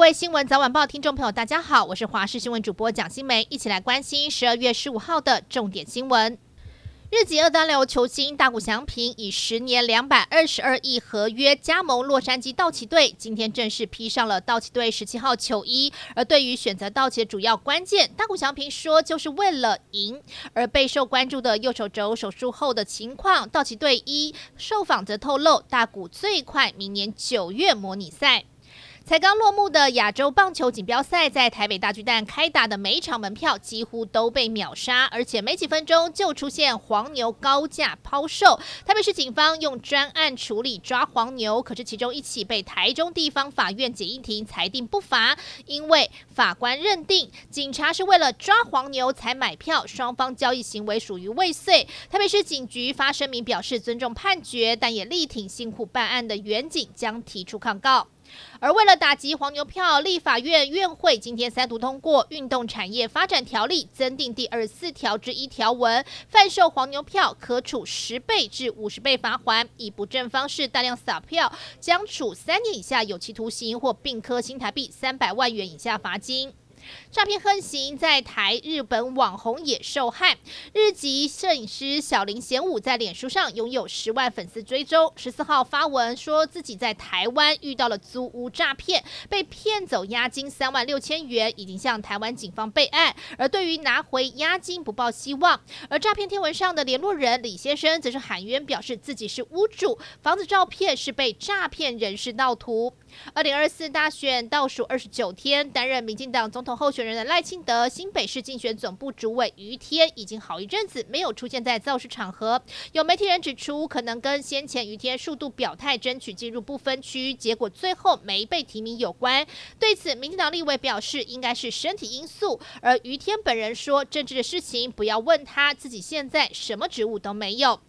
各位新闻早晚报听众朋友，大家好，我是华视新闻主播蒋新梅，一起来关心十二月十五号的重点新闻。日籍二刀流球星大谷翔平以十年两百二十二亿合约加盟洛杉矶道奇队，今天正式披上了道奇队十七号球衣。而对于选择道奇的主要关键，大谷翔平说就是为了赢。而备受关注的右手肘手术后的情况，道奇队一受访则透露，大谷最快明年九月模拟赛。才刚落幕的亚洲棒球锦标赛，在台北大巨蛋开打的每场门票几乎都被秒杀，而且没几分钟就出现黄牛高价抛售。台北市警方用专案处理抓黄牛，可是其中一起被台中地方法院简易庭裁定不罚，因为法官认定警察是为了抓黄牛才买票，双方交易行为属于未遂。台北市警局发声明表示尊重判决，但也力挺辛苦办案的员警，将提出抗告。而为了打击黄牛票，立法院院会今天三读通过《运动产业发展条例》，增订第二十四条之一条文，贩售黄牛票可处十倍至五十倍罚款；以不正方式大量撒票，将处三年以下有期徒刑或并科新台币三百万元以下罚金。诈骗横行在台，日本网红也受害。日籍摄影师小林贤武在脸书上拥有十万粉丝追踪，十四号发文说自己在台湾遇到了租屋诈骗，被骗走押金三万六千元，已经向台湾警方备案。而对于拿回押金不抱希望。而诈骗贴文上的联络人李先生则是喊冤，表示自己是屋主，房子照片是被诈骗人士盗图。二零二四大选倒数二十九天，担任民进党总统候选人的赖清德，新北市竞选总部主委于天已经好一阵子没有出现在造势场合。有媒体人指出，可能跟先前于天数度表态争取进入不分区，结果最后没被提名有关。对此，民进党立委表示，应该是身体因素。而于天本人说，政治的事情不要问他，自己现在什么职务都没有。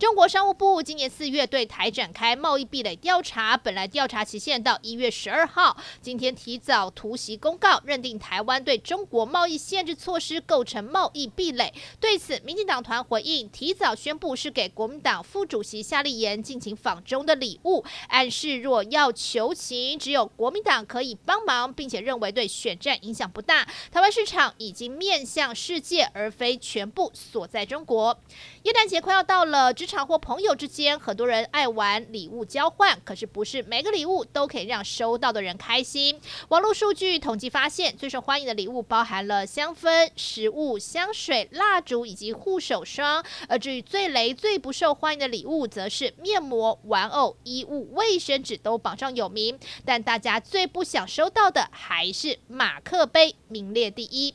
中国商务部今年四月对台展开贸易壁垒调查，本来调查期限到一月十二号，今天提早突袭公告，认定台湾对中国贸易限制措施构成贸易壁垒。对此，民进党团回应，提早宣布是给国民党副主席夏立言进行访中的礼物，暗示若要求情，只有国民党可以帮忙，并且认为对选战影响不大。台湾市场已经面向世界，而非全部锁在中国。耶诞节快要到了，场或朋友之间，很多人爱玩礼物交换，可是不是每个礼物都可以让收到的人开心。网络数据统计发现，最受欢迎的礼物包含了香氛、食物、香水、蜡烛以及护手霜。而至于最雷、最不受欢迎的礼物，则是面膜、玩偶、衣物、卫生纸都榜上有名。但大家最不想收到的，还是马克杯，名列第一。